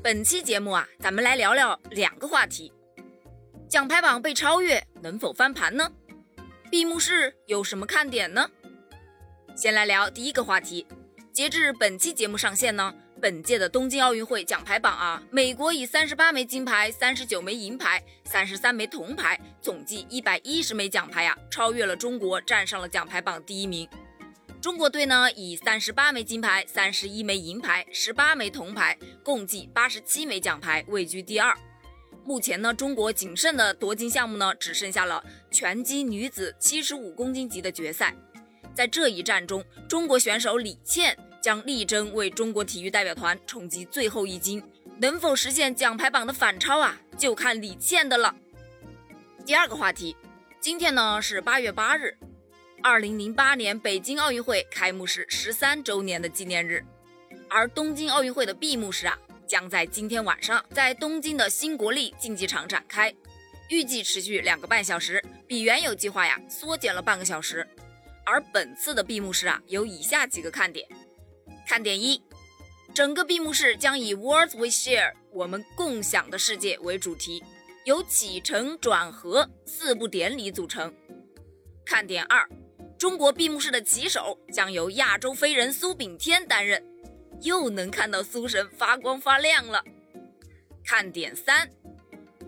本期节目啊，咱们来聊聊两个话题：奖牌榜被超越，能否翻盘呢？闭幕式有什么看点呢？先来聊第一个话题。截至本期节目上线呢，本届的东京奥运会奖牌榜啊，美国以三十八枚金牌、三十九枚银牌、三十三枚铜牌，总计一百一十枚奖牌呀，超越了中国，站上了奖牌榜第一名。中国队呢，以三十八枚金牌、三十一枚银牌、十八枚铜牌，共计八十七枚奖牌，位居第二。目前呢，中国仅剩的夺金项目呢，只剩下了拳击女子七十五公斤级的决赛。在这一战中，中国选手李倩。将力争为中国体育代表团冲击最后一金，能否实现奖牌榜的反超啊？就看李倩的了。第二个话题，今天呢是八月八日，二零零八年北京奥运会开幕式十三周年的纪念日，而东京奥运会的闭幕式啊将在今天晚上在东京的新国立竞技场展开，预计持续两个半小时，比原有计划呀缩减了半个小时。而本次的闭幕式啊有以下几个看点。看点一，整个闭幕式将以 Words we share 我们共享的世界为主题，由起承转合四部典礼组成。看点二，中国闭幕式的旗手将由亚洲飞人苏炳添担任，又能看到苏神发光发亮了。看点三，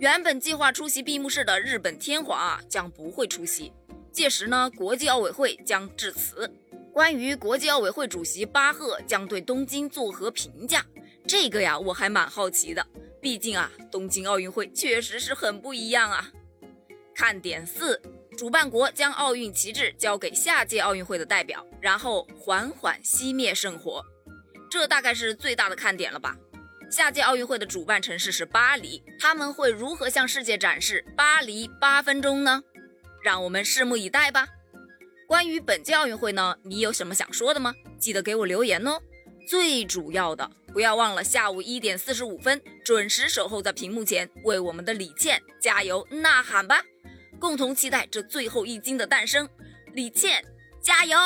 原本计划出席闭幕式的日本天皇啊将不会出席，届时呢国际奥委会将致辞。关于国际奥委会主席巴赫将对东京作何评价？这个呀，我还蛮好奇的。毕竟啊，东京奥运会确实是很不一样啊。看点四，主办国将奥运旗帜交给下届奥运会的代表，然后缓缓熄灭圣火。这大概是最大的看点了吧？下届奥运会的主办城市是巴黎，他们会如何向世界展示巴黎八分钟呢？让我们拭目以待吧。关于本届奥运会呢，你有什么想说的吗？记得给我留言哦。最主要的，不要忘了下午一点四十五分准时守候在屏幕前，为我们的李倩加油呐喊吧！共同期待这最后一金的诞生。李倩，加油！